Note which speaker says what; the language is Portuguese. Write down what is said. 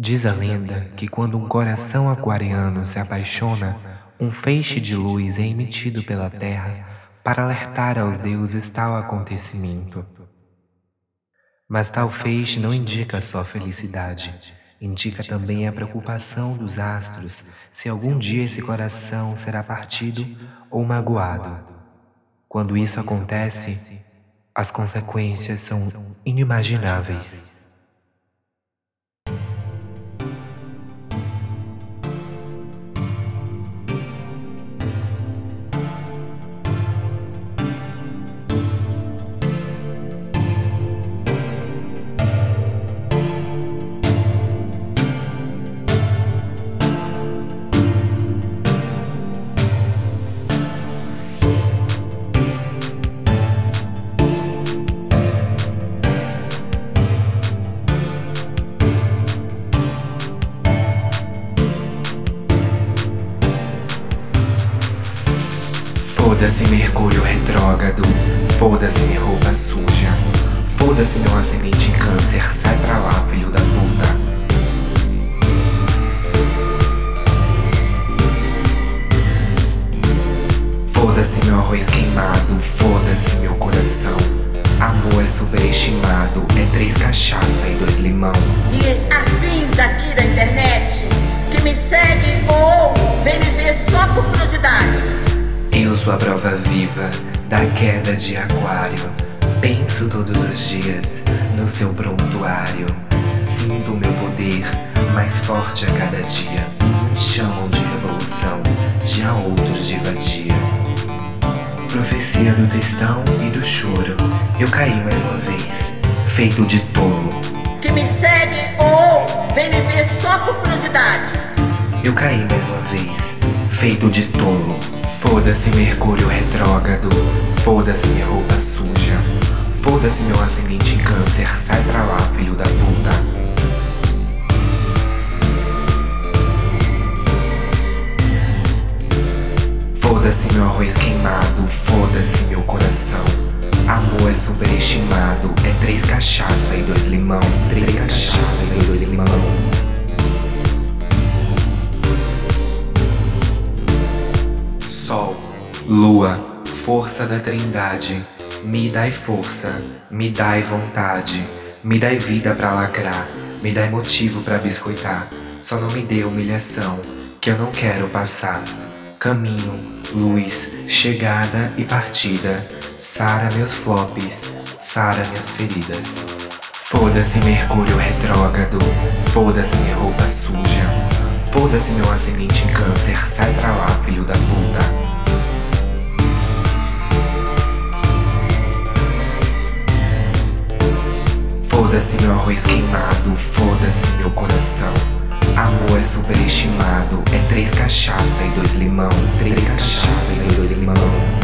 Speaker 1: Diz a lenda que quando um coração aquariano se apaixona, um feixe de luz é emitido pela terra para alertar aos deuses tal acontecimento. Mas tal feixe não indica só felicidade, indica também a preocupação dos astros se algum dia esse coração será partido ou magoado. Quando isso acontece, as consequências são inimagináveis. Foda-se Mercúrio retrógrado, foda-se minha roupa suja, foda-se meu ascendente em câncer, sai pra lá, filho da puta. Foda-se meu arroz queimado, foda-se meu coração. Amor é superestimado, é três cachaça e dois limão.
Speaker 2: E afins aqui da internet, que me segue ou vem me ver só por curiosidade.
Speaker 1: Sou a prova viva da queda de aquário. Penso todos os dias no seu prontuário. Sinto o meu poder mais forte a cada dia. Uns me chamam de revolução, já outros de vadia. Profecia do textão e do choro. Eu caí mais uma vez, feito de tolo.
Speaker 2: Que me segue ou vem me ver só por curiosidade.
Speaker 1: Eu caí mais uma vez, feito de tolo. Foda-se Mercúrio retrógrado, foda-se minha roupa suja, foda-se meu ascendente em câncer, sai pra lá, filho da puta. Foda-se meu arroz queimado, foda-se meu coração. Amor é superestimado, é três cachaça e dois limão, três, três cachaça e dois limão. Lua, força da Trindade, me dai força, me dai vontade, me dai vida para lacrar, me dai motivo para biscoitar. Só não me dê humilhação, que eu não quero passar. Caminho, luz, chegada e partida, sara meus flops, sara minhas feridas. Foda-se Mercúrio retrógrado, foda-se minha roupa suja. Foda-se meu ascendente em câncer, sai pra lá, filho da puta. Arroz queimado, foda-se meu coração. Amor é superestimado, é três cachaça e dois limão, três, três cachaça e dois limão.